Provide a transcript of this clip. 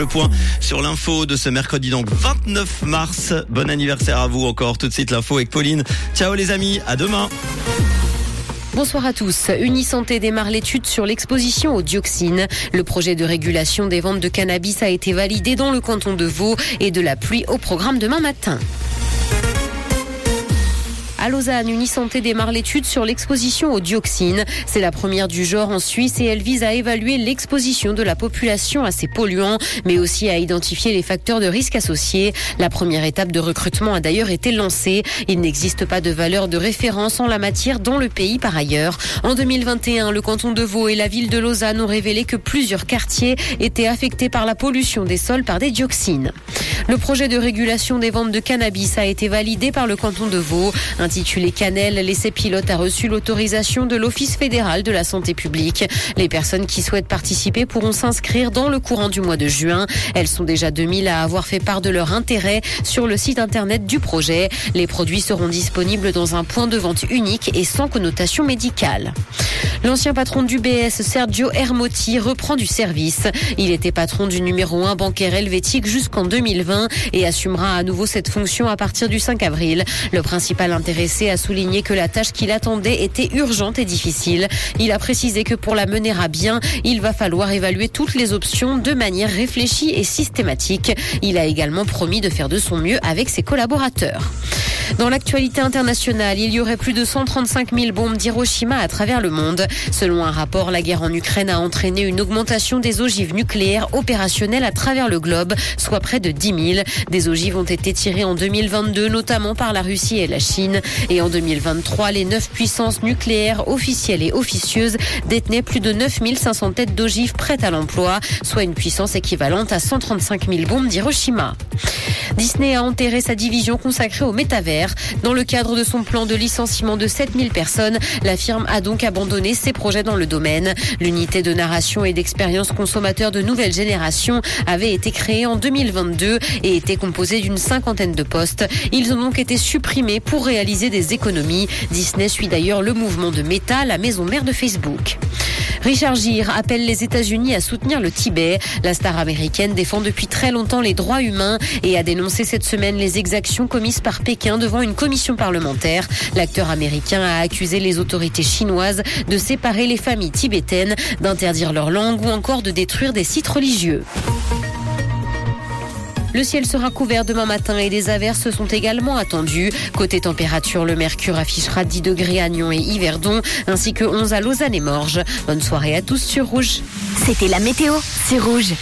Le point sur l'info de ce mercredi donc 29 mars. Bon anniversaire à vous encore. Tout de suite l'info avec Pauline. Ciao les amis, à demain. Bonsoir à tous. Unisanté démarre l'étude sur l'exposition aux dioxines. Le projet de régulation des ventes de cannabis a été validé dans le canton de Vaud et de la pluie au programme demain matin. À Lausanne, Unisanté démarre l'étude sur l'exposition aux dioxines. C'est la première du genre en Suisse et elle vise à évaluer l'exposition de la population à ces polluants, mais aussi à identifier les facteurs de risque associés. La première étape de recrutement a d'ailleurs été lancée. Il n'existe pas de valeur de référence en la matière dans le pays par ailleurs. En 2021, le canton de Vaud et la ville de Lausanne ont révélé que plusieurs quartiers étaient affectés par la pollution des sols par des dioxines. Le projet de régulation des ventes de cannabis a été validé par le canton de Vaud. Intitulé Cannelle, l'essai pilote a reçu l'autorisation de l'Office fédéral de la santé publique. Les personnes qui souhaitent participer pourront s'inscrire dans le courant du mois de juin. Elles sont déjà 2000 à avoir fait part de leur intérêt sur le site internet du projet. Les produits seront disponibles dans un point de vente unique et sans connotation médicale. L'ancien patron du BS, Sergio Hermotti, reprend du service. Il était patron du numéro 1 bancaire helvétique jusqu'en 2020 et assumera à nouveau cette fonction à partir du 5 avril. Le principal intéressé a souligné que la tâche qu'il attendait était urgente et difficile. Il a précisé que pour la mener à bien, il va falloir évaluer toutes les options de manière réfléchie et systématique. Il a également promis de faire de son mieux avec ses collaborateurs. Dans l'actualité internationale, il y aurait plus de 135 000 bombes d'Hiroshima à travers le monde. Selon un rapport, la guerre en Ukraine a entraîné une augmentation des ogives nucléaires opérationnelles à travers le globe, soit près de 10 000. Des ogives ont été tirées en 2022, notamment par la Russie et la Chine. Et en 2023, les neuf puissances nucléaires officielles et officieuses détenaient plus de 9 500 têtes d'ogives prêtes à l'emploi, soit une puissance équivalente à 135 000 bombes d'Hiroshima. Disney a enterré sa division consacrée au métavers. Dans le cadre de son plan de licenciement de 7000 personnes, la firme a donc abandonné ses projets dans le domaine. L'unité de narration et d'expérience consommateur de nouvelle génération avait été créée en 2022 et était composée d'une cinquantaine de postes. Ils ont donc été supprimés pour réaliser des économies. Disney suit d'ailleurs le mouvement de Meta, la maison mère de Facebook. Richard Gere appelle les États-Unis à soutenir le Tibet. La star américaine défend depuis très longtemps les droits humains et a dénoncé cette semaine les exactions commises par Pékin devant une commission parlementaire. L'acteur américain a accusé les autorités chinoises de séparer les familles tibétaines, d'interdire leur langue ou encore de détruire des sites religieux. Le ciel sera couvert demain matin et des averses sont également attendues. Côté température, le mercure affichera 10 degrés à Nyon et Yverdon, ainsi que 11 à Lausanne et Morges. Bonne soirée à tous sur Rouge. C'était la météo, c'est Rouge.